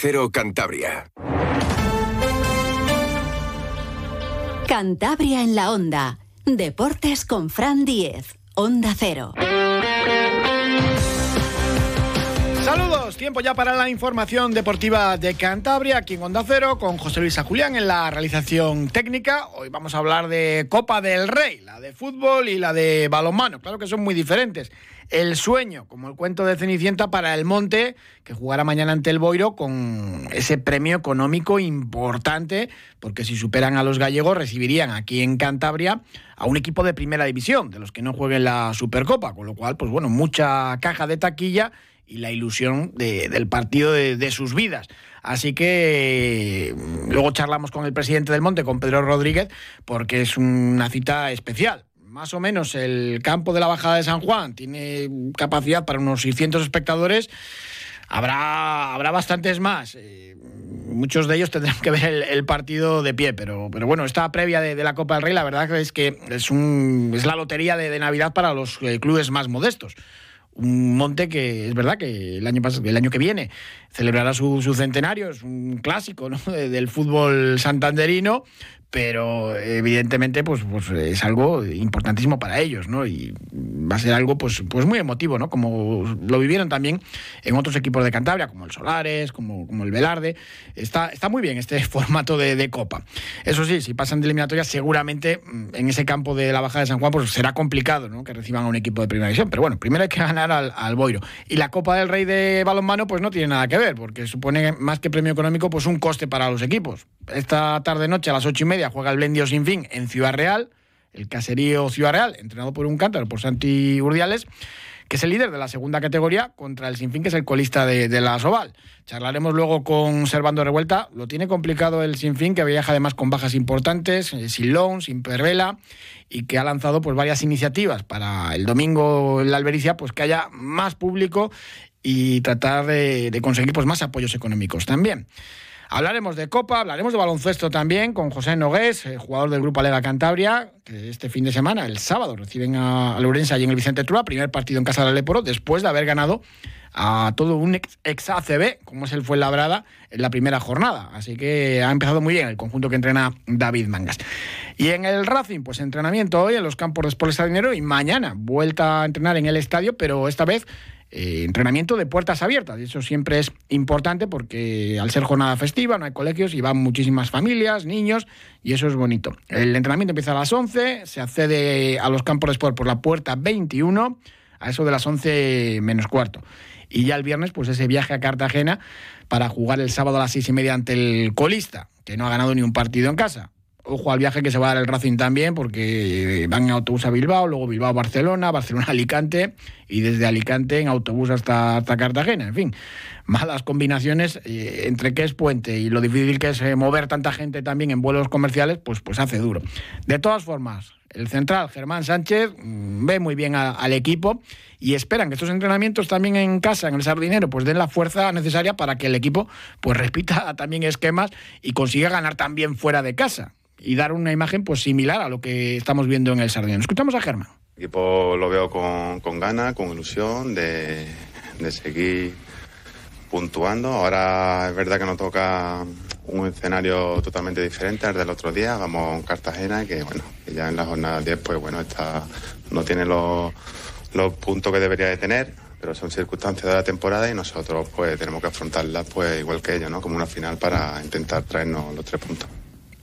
Cero Cantabria. Cantabria en la onda. Deportes con Fran Diez. Onda Cero. Saludos, tiempo ya para la información deportiva de Cantabria, aquí en Onda Cero, con José Luis Julián en la realización técnica. Hoy vamos a hablar de Copa del Rey, la de fútbol y la de balonmano. Claro que son muy diferentes. El sueño, como el cuento de Cenicienta para el Monte, que jugará mañana ante el Boiro con ese premio económico importante, porque si superan a los gallegos recibirían aquí en Cantabria a un equipo de primera división, de los que no jueguen la Supercopa, con lo cual, pues bueno, mucha caja de taquilla y la ilusión del partido de, sus vidas. Así que mm, luego charlamos con el presidente del Monte, con Pedro Rodríguez, porque es una cita especial. Más o menos el campo de la Bajada de San Juan tiene capacidad para unos 600 espectadores. Habrá, habrá bastantes más. Eh, muchos de ellos tendrán que ver el, partido de pie, pero, pero bueno, esta previa de, la Copa del Rey, la verdad es que es, un, es la lotería de, Navidad para los eh, clubes más modestos un monte que es verdad que el año, el año que viene celebrará su, centenario, es un clásico del fútbol santanderino, pero evidentemente pues, pues es algo importantísimo para ellos, ¿no? Y va a ser algo pues, pues muy emotivo, ¿no? Como lo vivieron también en otros equipos de Cantabria, como el Solares, como, como el Velarde. Está, está muy bien este formato de, Copa. Eso sí, si pasan de eliminatoria, seguramente mm, en ese campo de la Baja de San Juan pues será complicado, ¿no? Que reciban a un equipo de primera división. Pero bueno, primero hay que ganar al, al Boiro. Y la Copa del Rey de balonmano pues no tiene nada que ver, porque supone más que premio económico pues un coste para los equipos. Esta tarde-noche a las ocho y media juega el Blendio Sin Fin en Ciudad Real, el caserío Ciudad Real, entrenado por un cántaro, por Santi Urdiales, que es el líder de la segunda categoría, contra el Sinfín, que es el colista de, la Soval. Charlaremos luego con Servando Revuelta. Lo tiene complicado el Sinfín, que viaja además con bajas importantes, eh, sin Long, sin Pervela, y que ha lanzado pues, varias iniciativas para el domingo en la Albericia, pues que haya más público y tratar de, de conseguir pues, más apoyos económicos también. Hablaremos de Copa, hablaremos de baloncesto también con José Nogués, eh, jugador del Grupo Alega Cantabria, que este fin de semana, el sábado, reciben a, Lourenço allí en el Vicente Trua, primer partido en casa del Aleporo, después de haber ganado a todo un ex, ACB, como es el Fuenlabrada, en la primera jornada. Así que ha empezado muy bien el conjunto que entrena David Mangas. Y en el Racing, pues entrenamiento hoy en los campos de Sport Dinero y mañana vuelta a entrenar en el estadio, pero esta vez eh, entrenamiento de puertas abiertas. Eso siempre es importante porque al ser jornada festiva no hay colegios y van muchísimas familias, niños, y eso es bonito. El entrenamiento empieza a las 11, se accede a los campos de sport por la puerta 21, a eso de las 11 menos cuarto. Y ya el viernes, pues ese viaje a Cartagena para jugar el sábado a las seis y media ante el colista, que no ha ganado ni un partido en casa ojo al viaje que se va a dar el Racing también, porque van en autobús a Bilbao, luego Bilbao a Barcelona, Barcelona Alicante y desde Alicante en autobús hasta, hasta Cartagena. En fin, malas combinaciones eh, entre que es puente y lo difícil que es eh, mover tanta gente también en vuelos comerciales, pues, pues hace duro. De todas formas, el central Germán Sánchez mm, ve muy bien al equipo y esperan que estos entrenamientos también en casa, en el Sardinero, pues den la fuerza necesaria para que el equipo pues repita también esquemas y consiga ganar también fuera de casa y dar una imagen pues similar a lo que estamos viendo en el Sardinero. Escuchamos a Germán. El equipo lo veo con, con ganas, con ilusión de, de seguir puntuando. Ahora es verdad que nos toca un escenario totalmente diferente al del otro día. Vamos a Cartagena, que bueno, ya en la jornada 10, pues bueno, está, no tiene los, los puntos que debería de tener, pero son circunstancias de la temporada y nosotros pues tenemos que afrontarlas pues igual que ellos, ¿no? Como una final para intentar traernos los tres puntos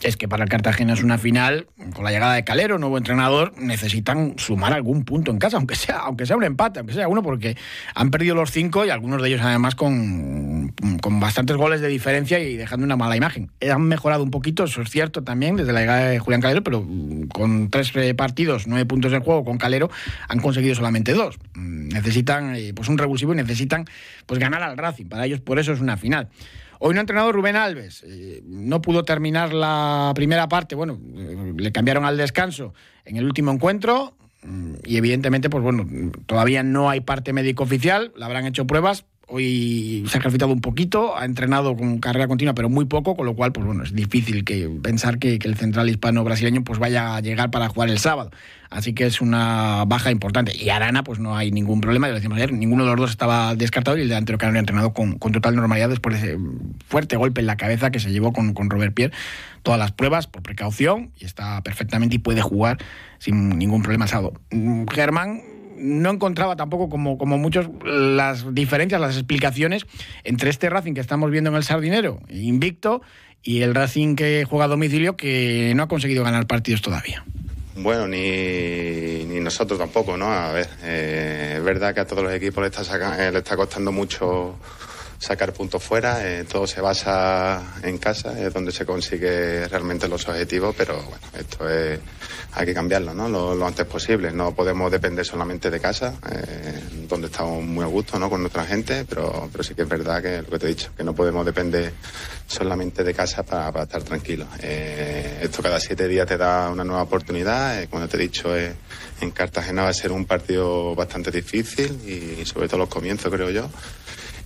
es que para el Cartagena es una final, con la llegada de Calero, nuevo entrenador, necesitan sumar algún punto en casa, aunque sea, aunque sea un empate, aunque sea uno, porque han perdido los cinco y algunos de ellos además con, con bastantes goles de diferencia y dejando una mala imagen. Han mejorado un poquito, eso es cierto también, desde la llegada de Julián Calero, pero con tres eh, partidos, nueve puntos de juego con Calero, han conseguido solamente dos. Mm, necesitan eh, pues un revulsivo y necesitan pues ganar al Racing. Para ellos por eso es una final. Hoy no ha entrenado Rubén Alves. Eh, no pudo terminar la primera parte. Bueno, eh, le cambiaron al descanso en el último encuentro. Mm, y evidentemente, pues bueno, todavía no hay parte médico oficial. Le habrán hecho pruebas. Hoy se ha ejercitado un poquito, ha entrenado con carrera continua, pero muy poco, con lo cual, pues bueno, es difícil que pensar que, el central hispano-brasileño pues vaya a llegar para jugar el sábado. Así que es una baja importante. Y Arana, pues no hay ningún problema, ya lo decíamos ayer, ninguno de los dos estaba descartado y el delantero que ha entrenado con, total normalidad después de ese fuerte golpe en la cabeza que se llevó con, con Robert Pierre. Todas las pruebas por precaución y está perfectamente y puede jugar sin ningún problema sábado. Germán no encontraba tampoco, como, como muchos, las diferencias, las explicaciones entre este Racing que estamos viendo en el Sardinero, invicto, y el Racing que juega a domicilio que no ha conseguido ganar partidos todavía. Bueno, ni, ni nosotros tampoco, ¿no? A ver, eh, es verdad que a todos los equipos le está, eh, le está costando mucho sacar puntos fuera, eh, todo se basa en casa, es donde se consigue realmente los objetivos, pero bueno, esto es, hay que cambiarlo ¿no? lo, antes posible, no podemos depender solamente de casa, eh, donde estamos muy a gusto ¿no? con nuestra gente, pero, sí que es verdad que lo que te he dicho, que no podemos depender solamente de casa para, estar tranquilos. Eh, esto cada siete días te da una nueva oportunidad, como te he dicho, en Cartagena va a ser un partido bastante difícil y sobre todo los comienzos creo yo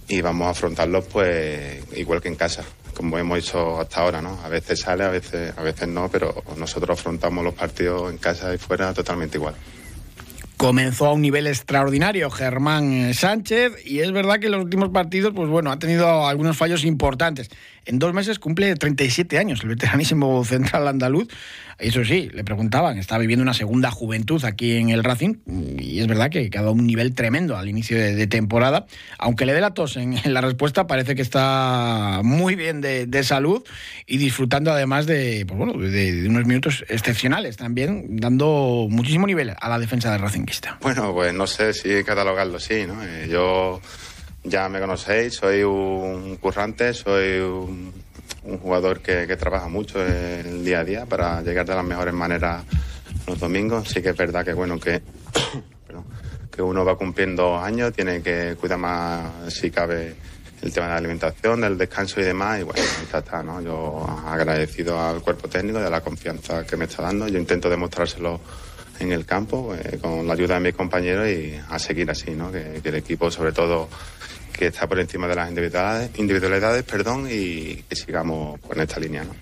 y vamos a afrontarlos pues igual que en casa, como hemos hecho hasta ahora, ¿no? A veces sale, a veces, a veces no, pero nosotros afrontamos los partidos en casa y fuera totalmente igual. Comenzó a un nivel extraordinario Germán Sánchez y es verdad que en los últimos partidos, pues bueno, ha tenido algunos fallos importantes. En dos meses cumple 37 años el veteranísimo central andaluz eso sí, le preguntaban, está viviendo una segunda juventud aquí en el Racing y es verdad que, ha dado un nivel tremendo al inicio de, temporada. Aunque le dé la tos en, la respuesta, parece que está muy bien de, salud y disfrutando además de, pues de, unos minutos excepcionales también, dando muchísimo nivel a la defensa del Racingista. Bueno, pues no sé si catalogarlo así, ¿no? Eh, yo ya me conocéis, soy un currante, soy un jugador que, trabaja mucho el día a día para llegar de las mejores maneras los domingos. Sí que es verdad que bueno que, que uno va cumpliendo años, tiene que cuidar más si cabe el tema de la alimentación, del descanso y demás. Y bueno, ya está, ¿no? Yo agradecido al cuerpo técnico de la confianza que me está dando. Yo intento demostrárselo en el campo eh, con la ayuda de mis compañeros y a seguir así, ¿no? que el equipo sobre todo que está por encima de las individualidades, perdón, y que sigamos con esta línea. ¿no?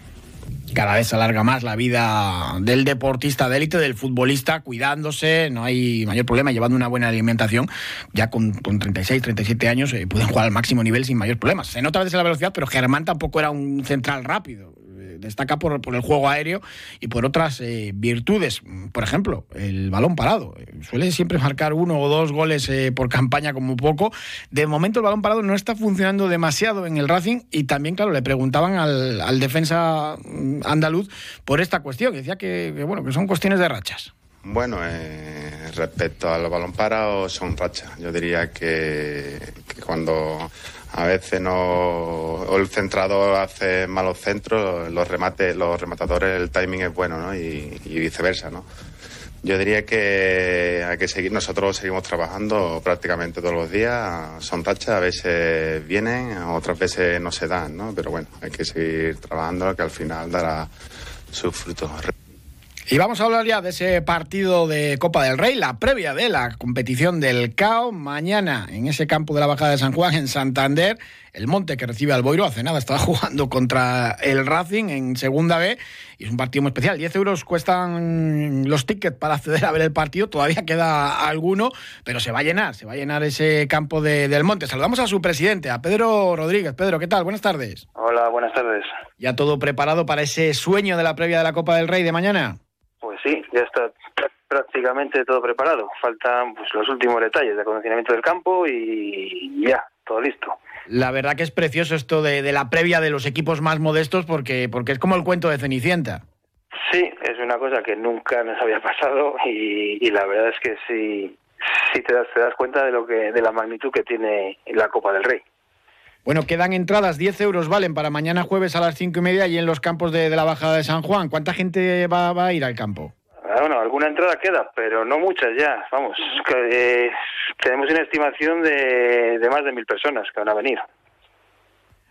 cada vez se alarga más la vida del deportista de élite, del futbolista, cuidándose, no hay mayor problema, llevando una buena alimentación. Ya con, 36, 37 años eh, pueden jugar al máximo nivel sin mayor problema. Se nota a veces la velocidad, pero Germán tampoco era un central rápido destaca por, el juego aéreo y por otras eh, virtudes. Por ejemplo, el balón parado. Suele siempre marcar uno o dos goles eh, por campaña como poco. De momento el balón parado no está funcionando demasiado en el Racing y también, claro, le preguntaban al, defensa andaluz por esta cuestión, decía que, bueno, que son cuestiones de rachas. Bueno, eh, respecto al balón parado, son rachas. Yo diría que, cuando a veces no el centrador hace malos centros, los remates, los rematadores, el timing es bueno, ¿no? Y, viceversa, ¿no? Yo diría que hay que seguir, nosotros seguimos trabajando prácticamente todos los días, son tachas, a veces vienen, otras veces no se dan, ¿no? Pero bueno, hay que seguir trabajando que al final dará sus frutos. Y vamos a hablar ya de ese partido de Copa del Rey, la previa de la competición del CAO. Mañana en ese campo de la Bajada de San Juan, en Santander, el Monte que recibe al Boiro, hace nada estaba jugando contra el Racing en Segunda B. Y es un partido muy especial. 10 euros cuestan los tickets para acceder a ver el partido. Todavía queda alguno, pero se va a llenar, se va a llenar ese campo del Monte. Saludamos a su presidente, a Pedro Rodríguez. Pedro, ¿qué tal? Buenas tardes. Hola, buenas tardes. ¿Ya todo preparado para ese sueño de la previa de la Copa del Rey de mañana? Ya está prácticamente todo preparado. Faltan pues, los últimos detalles de acondicionamiento del campo y ya, todo listo. La verdad que es precioso esto de, la previa de los equipos más modestos porque, porque es como el cuento de Cenicienta. Sí, es una cosa que nunca nos había pasado y, la verdad es que sí, sí te das, te das cuenta de, lo que, de la magnitud que tiene la Copa del Rey. Bueno, quedan entradas, 10 euros valen para mañana jueves a las 5 y media y en los campos de, la Bajada de San Juan. ¿Cuánta gente va, a ir al campo? Alguna entrada queda, pero no muchas ya. Vamos, eh, tenemos una estimación de, más de mil personas que van a venir.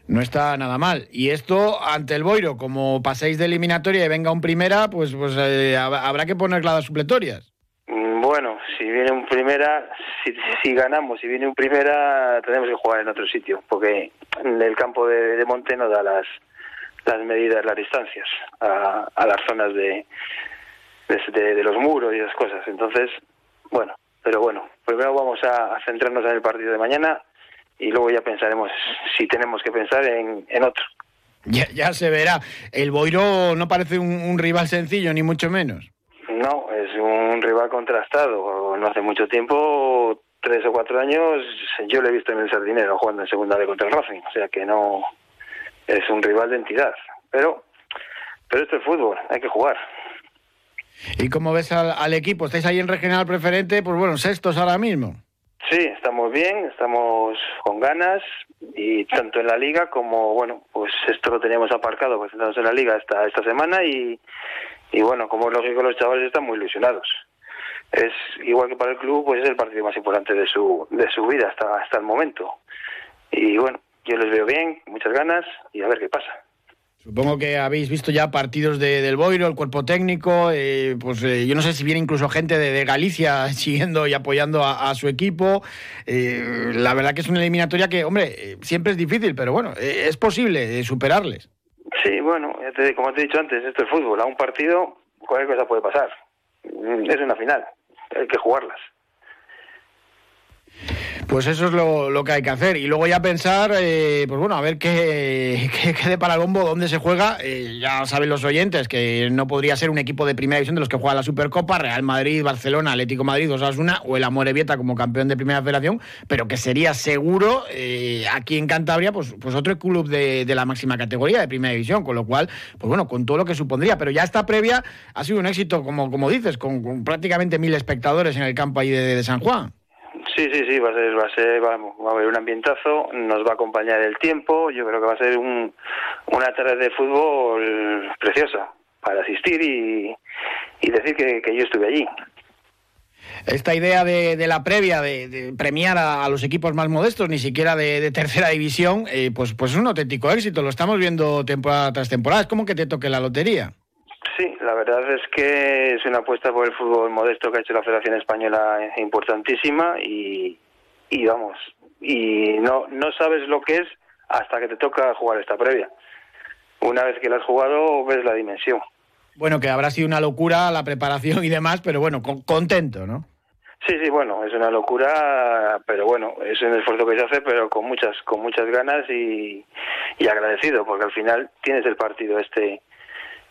No está nada mal. Y esto ante el Boiro, como paséis de eliminatoria y venga un primera, pues, pues eh, habrá que poner claves supletorias. Bueno, si viene un primera, si, si ganamos, si viene un primera, tenemos que jugar en otro sitio, porque el campo de, de Monte no da las, las medidas, las distancias a, a las zonas de, de, de, los muros y esas cosas. Entonces, bueno, pero bueno, primero vamos a, centrarnos en el partido de mañana y luego ya pensaremos si tenemos que pensar en, en otro. Ya, ya, se verá. El Boiro no parece un, un, rival sencillo, ni mucho menos. No, es un rival contrastado. No hace mucho tiempo, tres o cuatro años, yo lo he visto en el Sardinero jugando en segunda vez contra el Racing. O sea que no es un rival de entidad. Pero, pero esto es fútbol, hay que jugar. ¿Y cómo ves al, al, equipo? ¿Estáis ahí en regional preferente? Pues bueno, sextos ahora mismo. Sí, estamos bien, estamos con ganas y tanto en la liga como, bueno, pues esto lo teníamos aparcado, pues estamos en la liga esta, esta semana y, y bueno, como es lógico, los chavales están muy ilusionados. Es igual que para el club, pues es el partido más importante de su, de su vida hasta, hasta el momento. Y bueno, yo les veo bien, muchas ganas y a ver qué pasa. Supongo que habéis visto ya partidos de, del Boiro, el cuerpo técnico, eh, pues eh, yo no sé si viene incluso gente de, Galicia siguiendo y apoyando a, su equipo. Eh, la verdad que es una eliminatoria que, hombre, siempre es difícil, pero bueno, es posible superarles. Sí, bueno, como te he dicho antes, esto es fútbol. A un partido cualquier cosa puede pasar. Es una final, hay que jugarlas. Pues eso es lo, que hay que hacer. Y luego ya pensar, eh, pues bueno, a ver qué, qué, qué de para el bombo, dónde se juega. Eh, ya saben los oyentes que no podría ser un equipo de primera división de los que juega la Supercopa, Real Madrid, Barcelona, Atlético Madrid, Osasuna o el Amorebieta como campeón de primera federación, pero que sería seguro eh, aquí en Cantabria, pues, pues otro club de, de, la máxima categoría de primera división, con lo cual, pues bueno, con todo lo que supondría. Pero ya esta previa ha sido un éxito, como, como dices, con, con prácticamente mil espectadores en el campo ahí de, de San Juan. Sí, sí, sí, va a ser, va a ser, vamos, va a haber un ambientazo, nos va a acompañar el tiempo, yo creo que va a ser un, una tarde de fútbol preciosa para asistir y, decir que, yo estuve allí. Esta idea de, la previa, de, premiar a, los equipos más modestos, ni siquiera de, de tercera división, eh, pues, pues es un auténtico éxito, lo estamos viendo temporada tras temporada, es como que te toque la lotería. Sí, la verdad es que es una apuesta por el fútbol modesto que ha hecho la Federación Española importantísima y, y vamos, y no, no sabes lo que es hasta que te toca jugar esta previa. Una vez que la has jugado, ves la dimensión. Bueno, que habrá sido una locura la preparación y demás, pero bueno, con, contento, ¿no? Sí, sí, bueno, es una locura, pero bueno, es un esfuerzo que se hace, pero con muchas, con muchas ganas y, y agradecido, porque al final tienes el partido este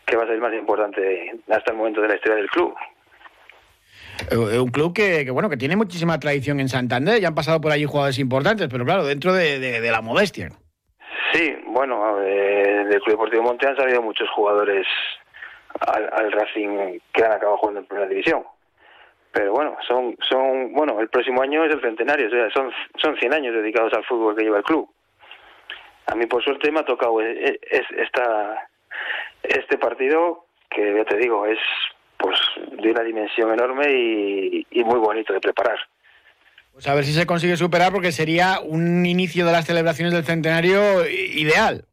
que va a ser el más importante hasta el momento de la historia del club. Un club que, que, bueno que tiene muchísima tradición en Santander, ya han pasado por allí jugadores importantes, pero claro, dentro de, de, de la modestia. Sí, bueno, eh, del Club Deportivo Monte han salido muchos jugadores al, al, Racing que han acabado jugando en primera división. Pero bueno, son, son, bueno, el próximo año es el centenario, o sea, son, son 100 años dedicados al fútbol que lleva el club. A mí, por suerte, me ha tocado es, es, esta, partido que ya te digo es pues de una dimensión enorme y, y, muy bonito de preparar. Pues a ver si se consigue superar porque sería un inicio de las celebraciones del centenario ideal.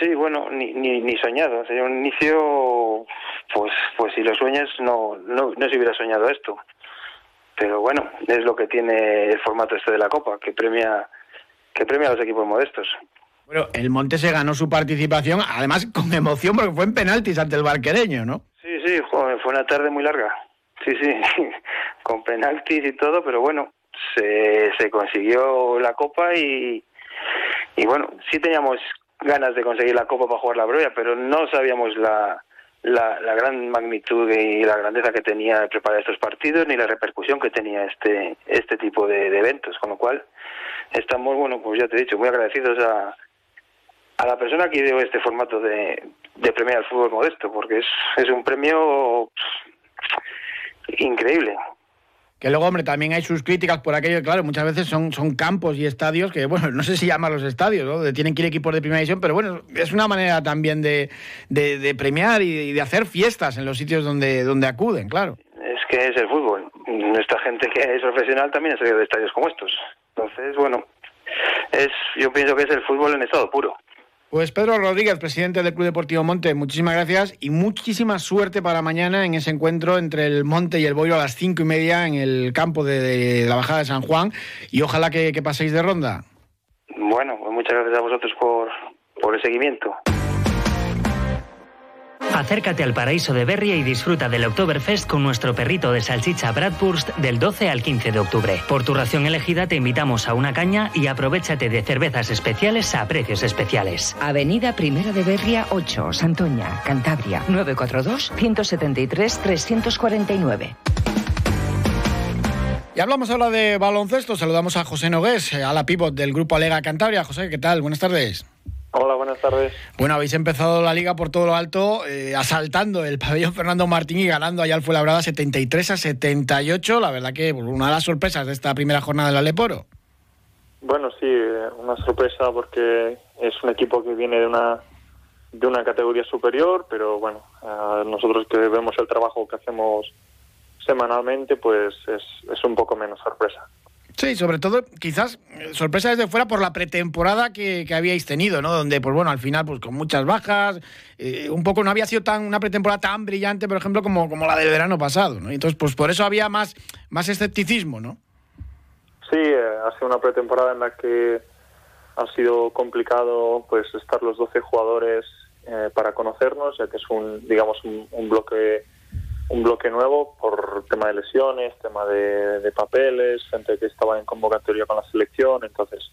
Sí, bueno, ni, ni, ni soñado, sería un inicio pues pues si lo sueñas no, no no se hubiera soñado esto. Pero bueno, es lo que tiene el formato este de la Copa, que premia que premia a los equipos modestos. Bueno, el Monte se ganó su participación, además con emoción, porque fue en penaltis ante el barquereño, ¿no? Sí, sí, fue una tarde muy larga. Sí, sí, con penaltis y todo, pero bueno, se, se consiguió la copa y, y bueno, sí teníamos ganas de conseguir la copa para jugar la broya, pero no sabíamos la, la, la gran magnitud y la grandeza que tenía preparar estos partidos ni la repercusión que tenía este este tipo de, de eventos, con lo cual estamos, bueno, pues ya te he dicho, muy agradecidos a, a la persona que ideó este formato de, de premiar al fútbol modesto, porque es, es un premio pff, increíble. Que luego, hombre, también hay sus críticas por aquello, claro, muchas veces son, son campos y estadios que, bueno, no sé si llaman los estadios, ¿no? Tienen que ir equipos de primera división, pero bueno, es una manera también de, de, de premiar y de hacer fiestas en los sitios donde, donde acuden, claro. Es que es el fútbol. Nuestra gente que es profesional también ha salido de estadios como estos. Entonces, bueno, es yo pienso que es el fútbol en estado puro. Pues Pedro Rodríguez, presidente del Club Deportivo Monte, muchísimas gracias y muchísima suerte para mañana en ese encuentro entre el Monte y el Boiro a las cinco y media en el campo de, la Bajada de San Juan y ojalá que, paséis de ronda. Bueno, pues muchas gracias a vosotros por, por el seguimiento. Acércate al paraíso de Berria y disfruta del Oktoberfest con nuestro perrito de salchicha Bradburst del 12 al 15 de octubre. Por tu ración elegida te invitamos a una caña y aprovechate de cervezas especiales a precios especiales. Avenida Primera de Berria 8, Santoña, Cantabria, 942 173 349. Y hablamos ahora de baloncesto. Saludamos a José Nogués, a la pivot del grupo Alega Cantabria. José, ¿qué tal? Buenas tardes. Hola, buenas tardes. Bueno, habéis empezado la liga por todo lo alto, eh, asaltando el pabellón Fernando Martín y ganando allá al Fuenlabrada 73 a 78. La verdad que pues, una de las sorpresas de esta primera jornada del Aleporo. Bueno, sí, una sorpresa porque es un equipo que viene de una de una categoría superior, pero bueno, nosotros que vemos el trabajo que hacemos semanalmente, pues es, es un poco menos sorpresa. Sí, sobre todo, quizás eh, sorpresa desde fuera por la pretemporada que, habíais tenido, ¿no? Donde, pues bueno, al final, pues con muchas bajas, eh, un poco no había sido tan una pretemporada tan brillante, por ejemplo, como, como la del verano pasado, ¿no? Entonces, pues por eso había más, más escepticismo, ¿no? Sí, eh, ha sido una pretemporada en la que ha sido complicado, pues, estar los 12 jugadores para conocernos, ya que es un, digamos, un bloque un bloque nuevo por tema de lesiones, tema de, papeles, gente que estaba en convocatoria con la selección, entonces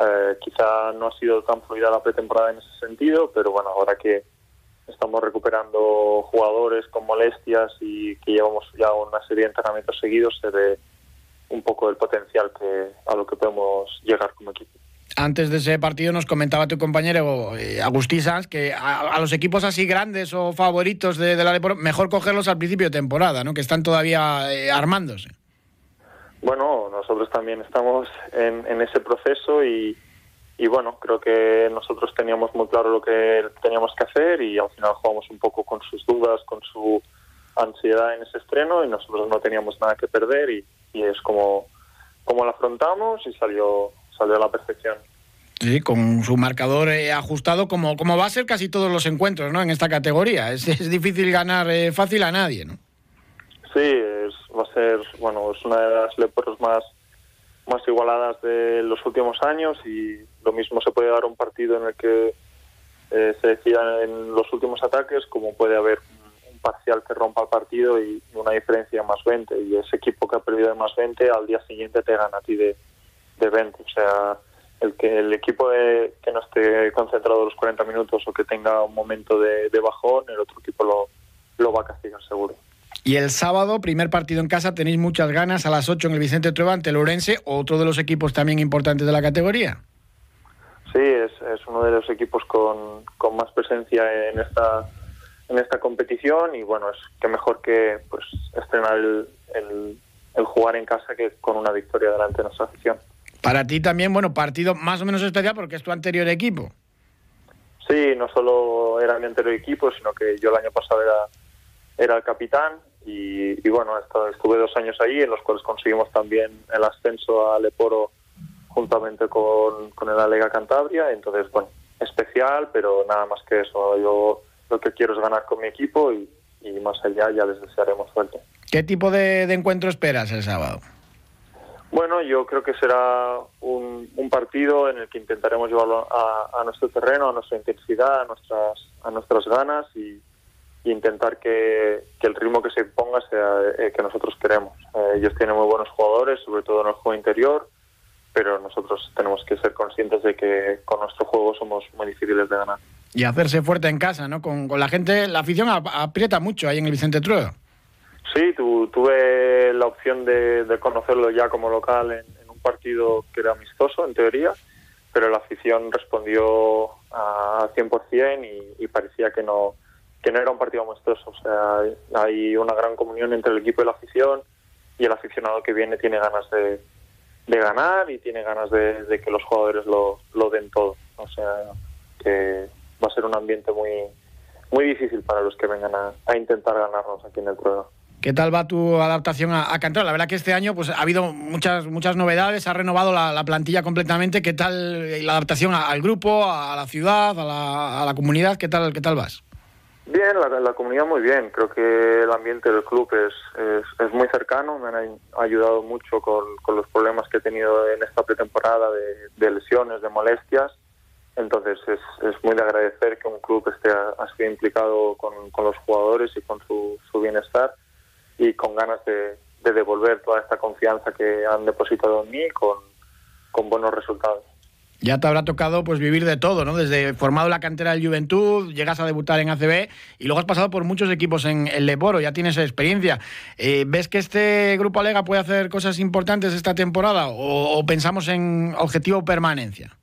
eh, quizá no ha sido tan fluida la pretemporada en ese sentido, pero bueno, ahora que estamos recuperando jugadores con molestias y que llevamos ya una serie de entrenamientos seguidos, se ve un poco el potencial que a lo que podemos llegar como equipo. Antes de ese partido nos comentaba tu compañero eh, Agustí Sanz que a, los equipos así grandes o favoritos de, la mejor cogerlos al principio de temporada, ¿no? que están todavía eh, armándose. Bueno, nosotros también estamos en, ese proceso y, bueno, creo que nosotros teníamos muy claro lo que teníamos que hacer y al final jugamos un poco con sus dudas, con su ansiedad en ese estreno y nosotros no teníamos nada que perder y, y es como, como lo afrontamos y salió salió a la perfección. Sí, con su marcador eh, ajustado, como, como va a ser casi todos los encuentros ¿no? en esta categoría. Es, es difícil ganar eh, fácil a nadie, ¿no? Sí, es, va a ser, bueno, es una de las leporos más, más igualadas de los últimos años y lo mismo se puede dar un partido en el que eh, se decía en los últimos ataques, como puede haber un parcial que rompa el partido y una diferencia más 20. Y ese equipo que ha perdido de más 20 al día siguiente te gana a ti de, de 20. O sea, el que el equipo que no esté concentrado los 40 minutos o que tenga un momento de, bajón, el otro equipo lo, lo va a castigar seguro. Y el sábado, primer partido en casa, tenéis muchas ganas a las 8 en el Vicente Trueba ante Lorense, otro de los equipos también importantes de la categoría. Sí, es, es uno de los equipos con, con más presencia en esta en esta competición y bueno, es que mejor que pues estrenar el, el, el jugar en casa que con una victoria delante de nuestra afición. Para ti también, bueno, partido más o menos especial porque es tu anterior equipo. Sí, no solo era mi anterior equipo, sino que yo el año pasado era, era el capitán y, bueno, estuve dos años ahí en los cuales conseguimos también el ascenso a Leporo juntamente con, con el Alega Cantabria. Entonces, bueno, especial, pero nada más que eso. Yo lo que quiero es ganar con mi equipo y, más allá ya les desearemos suerte. ¿Qué tipo de encuentro esperas el sábado? Bueno, yo creo que será un, partido en el que intentaremos llevarlo a, nuestro terreno, a nuestra intensidad, a nuestras, a nuestras ganas y, intentar que, el ritmo que se ponga sea el que nosotros queremos. Eh, ellos tienen muy buenos jugadores, sobre todo en el juego interior, pero nosotros tenemos que ser conscientes de que con nuestro juego somos muy difíciles de ganar. Y hacerse fuerte en casa, ¿no? Con, la gente, la afición aprieta mucho ahí en el Vicente Trueba. Sí, tuve la opción de, conocerlo ya como local en, un partido que era amistoso, en teoría, pero la afición respondió a 100% y, y parecía que no, que no era un partido amistoso. O sea, hay una gran comunión entre el equipo y la afición y el aficionado que viene tiene ganas de, ganar y tiene ganas de, que los jugadores lo, lo den todo. O sea, que va a ser un ambiente muy muy difícil para los que vengan a, intentar ganarnos aquí en el prueba. ¿Qué tal va tu adaptación a, a La verdad que este año pues ha habido muchas muchas novedades, ha renovado la, plantilla completamente. ¿Qué tal la adaptación al grupo, a la ciudad, a la, comunidad? ¿Qué tal qué tal vas? Bien, la, comunidad muy bien. Creo que el ambiente del club es, es, muy cercano. Me han ayudado mucho con, los problemas que he tenido en esta pretemporada de, lesiones, de molestias. Entonces es, es, muy de agradecer que un club esté así implicado con, los jugadores y con su, su bienestar y con ganas de, devolver toda esta confianza que han depositado en mí con, buenos resultados. Ya te habrá tocado pues vivir de todo, ¿no? Desde formado la cantera del Juventud, llegas a debutar en ACB y luego has pasado por muchos equipos en el Leporo, ya tienes experiencia. Eh, ¿Ves que este grupo Alega puede hacer cosas importantes esta temporada o, pensamos en objetivo permanencia?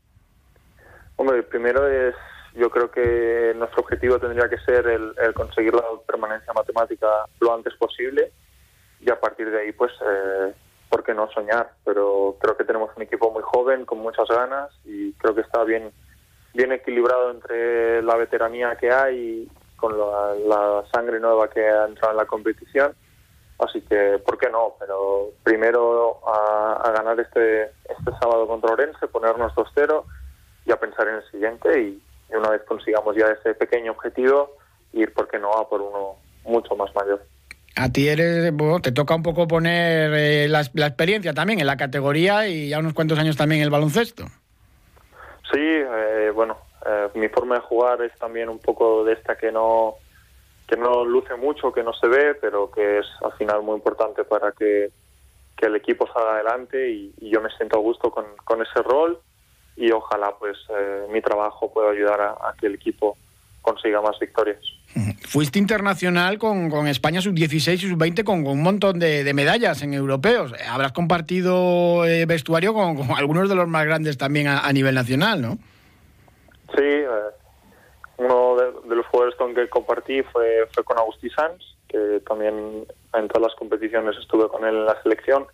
Hombre, primero es yo creo que nuestro objetivo tendría que ser el, conseguir la permanencia matemática lo antes posible y a partir de ahí, pues, eh, ¿por qué no soñar? Pero creo que tenemos un equipo muy joven, con muchas ganas y creo que está bien, bien equilibrado entre la veteranía que hay y con la, sangre nueva que ha entrado en la competición. Así que, ¿por qué no? Pero primero a, ganar este, este sábado contra Orense, ponernos 2-0 y a pensar en el siguiente y, y una vez consigamos ya ese pequeño objetivo, ir, ¿por qué no?, a por uno mucho más mayor. A ti eres, bueno, te toca un poco poner eh, la, experiencia también en la categoría y ya unos cuantos años también en el baloncesto. Sí, eh, bueno, eh, mi forma de jugar es también un poco de esta que no que no luce mucho, que no se ve, pero que es al final muy importante para que, que el equipo salga adelante y, y, yo me siento a gusto con, con ese rol y ojalá pues eh, mi trabajo pueda ayudar a, que el equipo consiga más victorias. Fuiste internacional con, con España sub-16 y sub-20 con, un montón de, medallas en europeos. Habrás compartido eh, vestuario con, algunos de los más grandes también a, nivel nacional, ¿no? Sí, eh, uno de, los jugadores con que compartí fue, fue con Agustí Sanz, que también en todas las competiciones estuve con él en la selección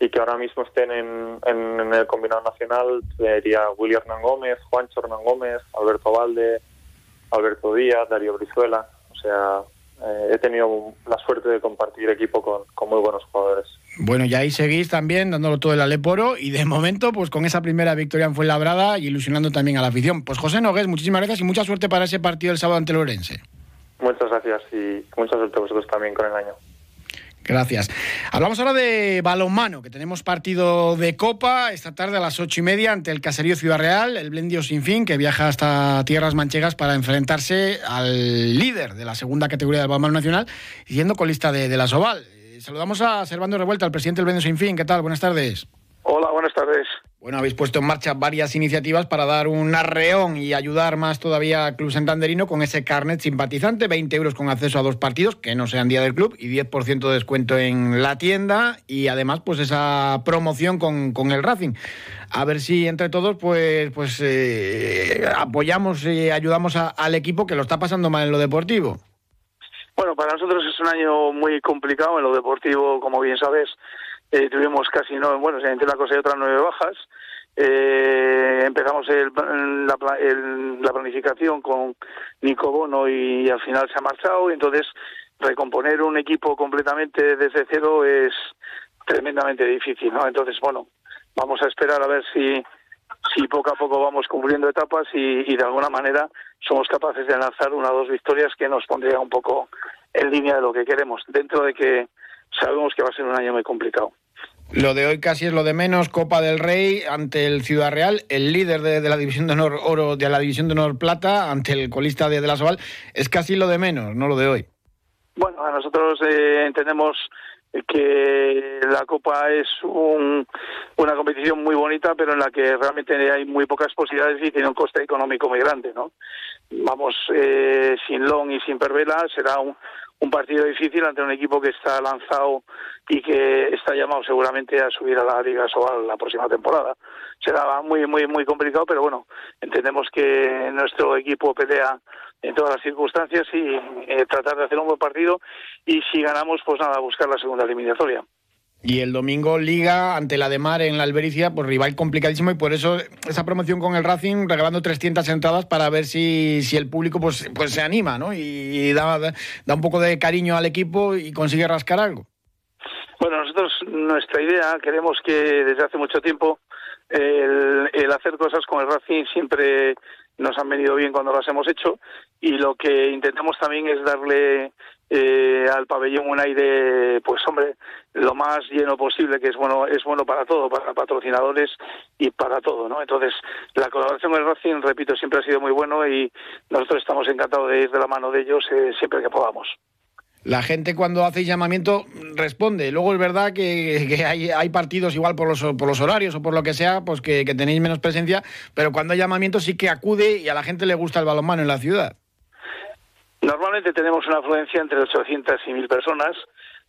y que ahora mismo estén en, en, el combinado nacional sería William Hernán Gómez, Juancho Hernán Gómez, Alberto Valde, Alberto Díaz, Darío Brizuela. O sea, eh, he tenido la suerte de compartir equipo con, con, muy buenos jugadores. Bueno, y ahí seguís también dándolo todo el Aleporo y de momento, pues con esa primera victoria en Fuenlabrada y ilusionando también a la afición. Pues José Nogués, muchísimas gracias y mucha suerte para ese partido el sábado ante Lorense. Muchas gracias y mucha suerte a vosotros también con el año. Gracias. Hablamos ahora de balonmano, que tenemos partido de Copa esta tarde a las ocho y media ante el Caserío Ciudad Real, el Blendio Sin Fin, que viaja hasta Tierras Manchegas para enfrentarse al líder de la segunda categoría del balonmano nacional, yendo colista de, de la Soval. Eh, saludamos a Servando Revuelta, al presidente del Blendio Sin Fin. ¿Qué tal? Buenas tardes. Hola, buenas tardes. Bueno, habéis puesto en marcha varias iniciativas para dar un arreón y ayudar más todavía al Club Santanderino con ese carnet simpatizante, 20 euros con acceso a dos partidos que no sean día del club y 10% de descuento en la tienda y además pues esa promoción con, con el Racing. A ver si entre todos pues, pues eh, apoyamos y ayudamos al equipo que lo está pasando mal en lo deportivo. Bueno, para nosotros es un año muy complicado en lo deportivo, como bien sabes eh, tuvimos casi no, bueno, entre una cosa y otra nueve bajas. Eh, empezamos el, la, la, planificación con Nico Bono y, al final se ha marchado. Entonces, recomponer un equipo completamente desde cero es tremendamente difícil, ¿no? Entonces, bueno, vamos a esperar a ver si, si poco a poco vamos cumpliendo etapas y de alguna manera somos capaces de lanzar una o dos victorias que nos pondría un poco en línea de lo que queremos, dentro de que sabemos que va a ser un año muy complicado. Lo de hoy casi es lo de menos, Copa del Rey ante el Ciudad Real, el líder de, la división de honor oro, de la división de honor plata, ante el colista de, la Soval, es casi lo de menos, no lo de hoy. Bueno, a nosotros eh, entendemos que la Copa es una competición muy bonita, pero en la que realmente hay muy pocas posibilidades y tiene un coste económico muy grande, ¿no? Vamos, eh, sin Long y sin Pervela será un, un partido difícil ante un equipo que está lanzado y que está llamado seguramente a subir a la Liga Sobal la próxima temporada. Será muy, muy, muy complicado, pero bueno, entendemos que nuestro equipo pelea en todas las circunstancias y eh, tratar de hacer un buen partido y si ganamos, pues nada, buscar la segunda eliminatoria. Y el domingo Liga ante la de Mar en la Albericia, pues rival complicadísimo y por eso esa promoción con el Racing regalando 300 entradas para ver si, si el público pues, pues se anima, ¿no? Y, da, da un poco de cariño al equipo y consigue rascar algo. Bueno, nosotros nuestra idea queremos que desde hace mucho tiempo el, el hacer cosas con el Racing siempre nos han venido bien cuando las hemos hecho y lo que intentamos también es darle eh, al pabellón un aire, pues hombre, lo más lleno posible, que es bueno, es bueno para todo, para patrocinadores y para todo, ¿no? Entonces, la colaboración con el Racing, repito, siempre ha sido muy bueno y nosotros estamos encantados de ir de la mano de ellos eh, siempre que podamos. La gente cuando hace llamamiento responde. Luego es verdad que, hay, partidos igual por los, por los horarios o por lo que sea, pues que, que tenéis menos presencia, pero cuando hay llamamiento sí que acude y a la gente le gusta el balonmano en la ciudad. Normalmente tenemos una afluencia entre 800 y 1000 personas.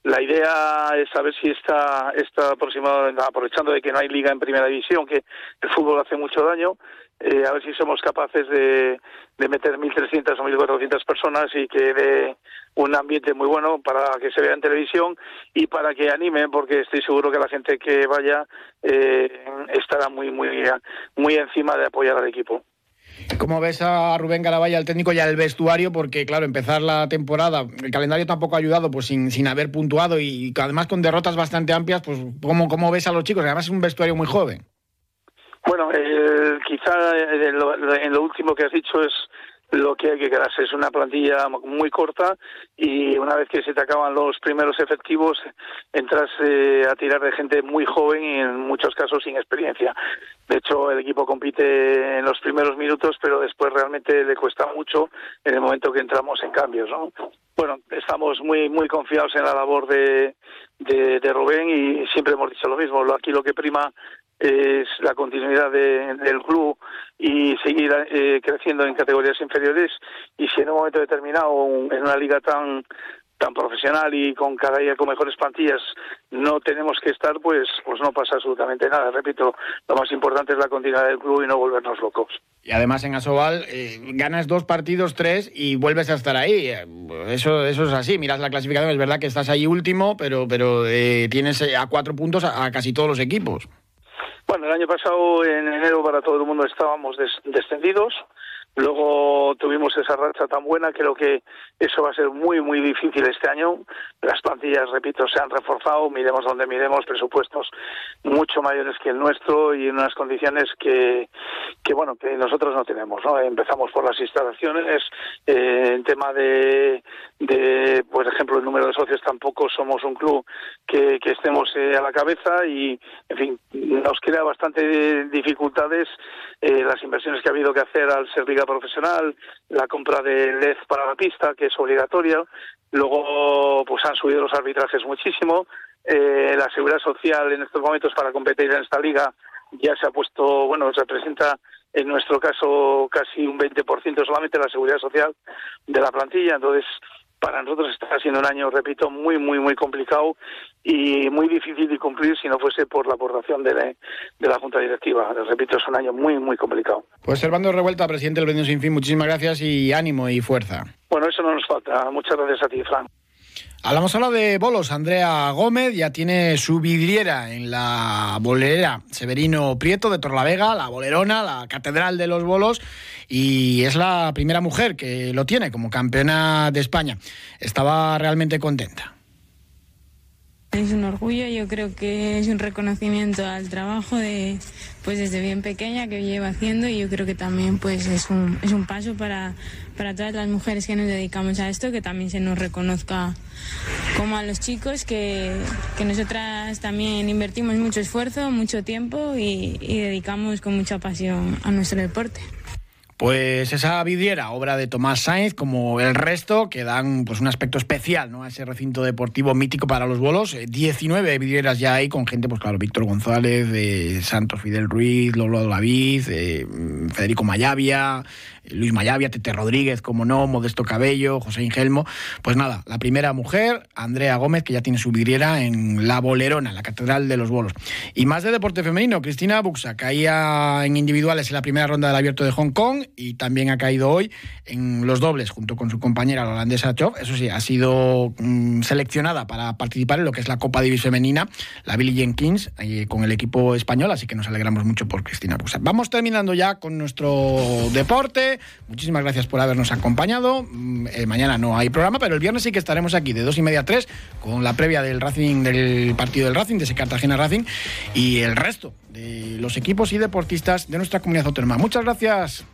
La idea es saber si está, está aproximado, aprovechando de que no hay liga en primera división, que el fútbol hace mucho daño, eh, a ver si somos capaces de, de meter 1.300 o 1.400 personas y que dé un ambiente muy bueno para que se vea en televisión y para que animen, porque estoy seguro que la gente que vaya eh, estará muy, muy, muy encima de apoyar al equipo. ¿Cómo ves a Rubén Galavalla, el técnico, ya el vestuario? Porque, claro, empezar la temporada, el calendario tampoco ha ayudado, pues sin, sin haber puntuado y además con derrotas bastante amplias, pues ¿cómo, cómo ves a los chicos? Además es un vestuario muy joven. Bueno, eh, quizá en lo, último que has dicho es lo que hay que quedarse. Es una plantilla muy corta y una vez que se te acaban los primeros efectivos, entras eh, a tirar de gente muy joven y en muchos casos sin experiencia. De hecho, el equipo compite en los primeros minutos, pero después realmente le cuesta mucho en el momento que entramos en cambios. ¿no? Bueno, estamos muy muy confiados en la labor de, de, de Rubén y siempre hemos dicho lo mismo. Aquí lo que prima es la continuidad del club y seguir eh, creciendo en categorías inferiores y si en un momento determinado en una liga tan tan profesional y con cada día con mejores plantillas no tenemos que estar pues pues no pasa absolutamente nada. Repito lo más importante es la continuidad del club y no volvernos locos. Y además en Asobal eh, ganas dos partidos tres y vuelves a estar ahí. Eso eso es así. Miras la clasificación es verdad que estás ahí último pero pero eh, tienes a cuatro puntos a casi todos los equipos bueno, el año pasado en enero para todo el mundo estábamos descendidos. Luego tuvimos esa racha tan buena, creo que eso va a ser muy, muy difícil este año. Las plantillas, repito, se han reforzado, miremos donde miremos, presupuestos mucho mayores que el nuestro y en unas condiciones que, que bueno, que nosotros no tenemos. ¿no? Empezamos por las instalaciones, eh, en tema de, de, por ejemplo, el número de socios tampoco somos un club que, estemos eh, a la cabeza y, en fin, nos crea bastante dificultades eh, las inversiones que ha habido que hacer al ser profesional, la compra de LED para la pista, que es obligatoria, luego pues han subido los arbitrajes muchísimo, eh, la seguridad social en estos momentos para competir en esta liga ya se ha puesto, bueno, se presenta en nuestro caso casi un 20% solamente la seguridad social de la plantilla, entonces para nosotros está siendo un año, repito, muy, muy, muy complicado y muy difícil de cumplir si no fuese por la aportación de la, de la Junta Directiva. repito, es un año muy, muy complicado. Pues Servando Revuelta, presidente del Brindis Sin Fin, muchísimas gracias y ánimo y fuerza. Bueno, eso no nos falta. Muchas gracias a ti, Fran. Hablamos ahora de bolos. Andrea Gómez ya tiene su vidriera en la bolera Severino Prieto de Torlavega, la bolerona, la catedral de los bolos, y es la primera mujer que lo tiene como campeona de España. Estaba realmente contenta. Es un orgullo, yo creo que es un reconocimiento al trabajo de, pues desde bien pequeña que llevo haciendo y yo creo que también pues es un, es un paso para, para todas las mujeres que nos dedicamos a esto, que también se nos reconozca como a los chicos, que, que nosotras también invertimos mucho esfuerzo, mucho tiempo y dedicamos con mucha pasión a nuestro deporte. Pues esa vidriera, obra de Tomás Sainz, como el resto, que dan pues un aspecto especial ¿no? a ese recinto deportivo mítico para los bolos. 19 eh, vidrieras ya hay con gente, pues claro, Víctor González, eh, Santos Fidel Ruiz, Lolo David, eh, Federico Mayavia, Luis Mayavia, Tete Rodríguez, como no, Modesto Cabello, José Ingelmo. Pues nada, la primera mujer, Andrea Gómez, que ya tiene su vidriera en La Bolerona, la Catedral de los Bolos. Y más de deporte femenino, Cristina Buxa caía en individuales en la primera ronda del Abierto de Hong Kong y también ha caído hoy en los dobles junto con su compañera la holandesa Chov. Eso sí, ha sido mm, seleccionada para participar en lo que es la Copa Davis femenina, la Billie Jean Kings, eh, con el equipo español, así que nos alegramos mucho por Cristina Busa. Vamos terminando ya con nuestro deporte. Muchísimas gracias por habernos acompañado. Mm, eh, mañana no hay programa, pero el viernes sí que estaremos aquí de dos y media a tres con la previa del Racing, del partido del Racing, de ese Cartagena Racing y el resto de los equipos y deportistas de nuestra comunidad autónoma. Muchas gracias.